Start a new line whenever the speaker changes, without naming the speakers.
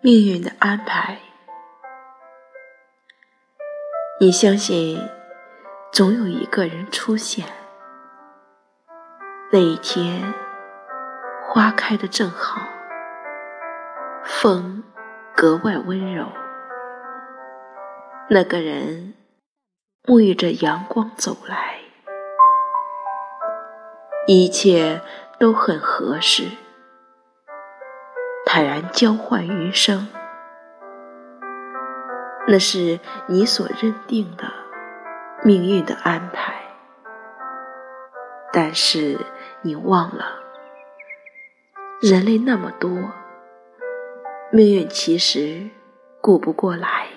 命运的安排。你相信，总有一个人出现。那一天，花开的正好，风格外温柔。那个人沐浴着阳光走来，一切都很合适，坦然交换余生。那是你所认定的命运的安排，但是你忘了，人类那么多，命运其实顾不过来。